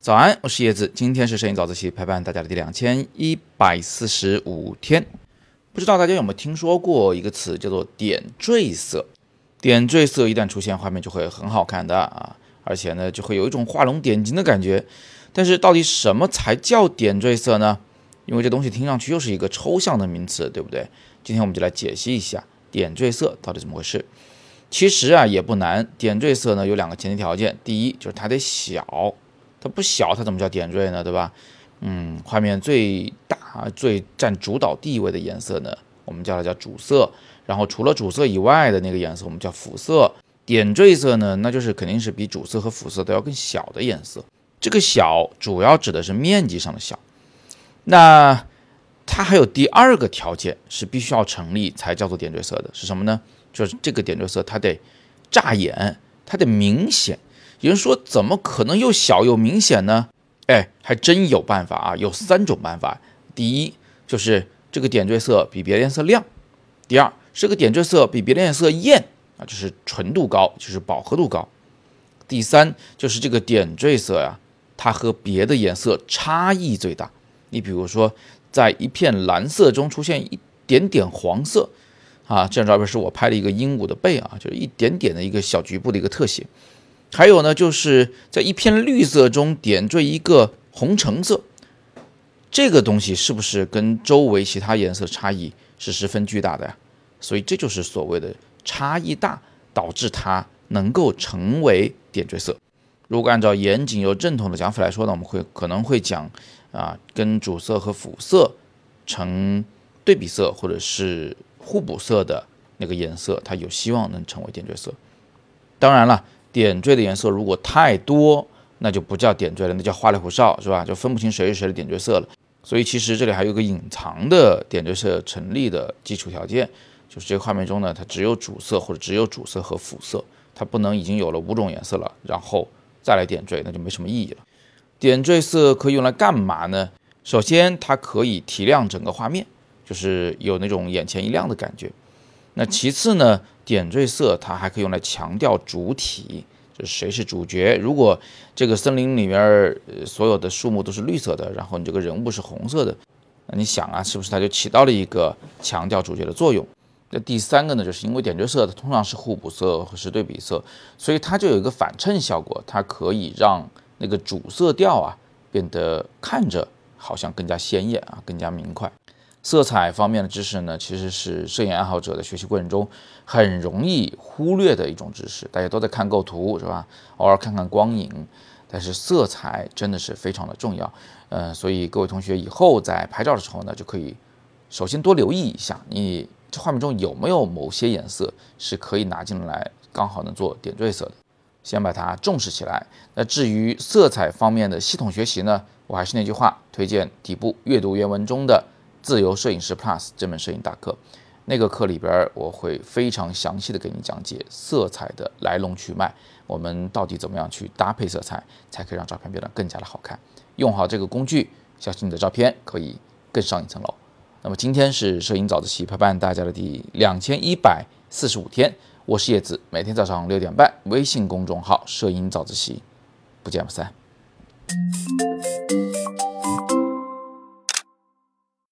早安，我是叶子。今天是摄影早自习陪伴大家的第两千一百四十五天。不知道大家有没有听说过一个词，叫做点缀色。点缀色一旦出现，画面就会很好看的啊，而且呢，就会有一种画龙点睛的感觉。但是到底什么才叫点缀色呢？因为这东西听上去又是一个抽象的名词，对不对？今天我们就来解析一下点缀色到底怎么回事。其实啊，也不难。点缀色呢有两个前提条件，第一就是它得小。它不小，它怎么叫点缀呢？对吧？嗯，画面最大、最占主导地位的颜色呢，我们叫它叫主色。然后除了主色以外的那个颜色，我们叫辅色。点缀色呢，那就是肯定是比主色和辅色都要更小的颜色。这个小主要指的是面积上的小。那它还有第二个条件是必须要成立才叫做点缀色的，是什么呢？就是这个点缀色它得扎眼，它得明显。有人说，怎么可能又小又明显呢？哎，还真有办法啊！有三种办法。第一，就是这个点缀色比别的颜色亮；第二，这个点缀色比别的颜色艳啊，就是纯度高，就是饱和度高；第三，就是这个点缀色呀，它和别的颜色差异最大。你比如说，在一片蓝色中出现一点点黄色啊，这张照片是我拍的一个鹦鹉的背啊，就是一点点的一个小局部的一个特写。还有呢，就是在一片绿色中点缀一个红橙色，这个东西是不是跟周围其他颜色差异是十分巨大的呀？所以这就是所谓的差异大导致它能够成为点缀色。如果按照严谨又正统的讲法来说呢，我们会可能会讲啊，跟主色和辅色成对比色或者是互补色的那个颜色，它有希望能成为点缀色。当然了。点缀的颜色如果太多，那就不叫点缀了，那叫花里胡哨，是吧？就分不清谁是谁的点缀色了。所以其实这里还有个隐藏的点缀色成立的基础条件，就是这个画面中呢，它只有主色或者只有主色和辅色，它不能已经有了五种颜色了，然后再来点缀，那就没什么意义了。点缀色可以用来干嘛呢？首先，它可以提亮整个画面，就是有那种眼前一亮的感觉。那其次呢？点缀色它还可以用来强调主体，就是谁是主角。如果这个森林里面所有的树木都是绿色的，然后你这个人物是红色的，那你想啊，是不是它就起到了一个强调主角的作用？那第三个呢，就是因为点缀色它通常是互补色或是对比色，所以它就有一个反衬效果，它可以让那个主色调啊变得看着好像更加鲜艳啊，更加明快。色彩方面的知识呢，其实是摄影爱好者的学习过程中很容易忽略的一种知识。大家都在看构图，是吧？偶尔看看光影，但是色彩真的是非常的重要。嗯，所以各位同学以后在拍照的时候呢，就可以首先多留意一下，你这画面中有没有某些颜色是可以拿进来，刚好能做点缀色的，先把它重视起来。那至于色彩方面的系统学习呢，我还是那句话，推荐底部阅读原文中的。自由摄影师 Plus 这门摄影大课，那个课里边我会非常详细的给你讲解色彩的来龙去脉，我们到底怎么样去搭配色彩，才可以让照片变得更加的好看。用好这个工具，相信你的照片可以更上一层楼。那么今天是摄影早自习陪伴大家的第两千一百四十五天，我是叶子，每天早上六点半，微信公众号摄影早自习，不见不散。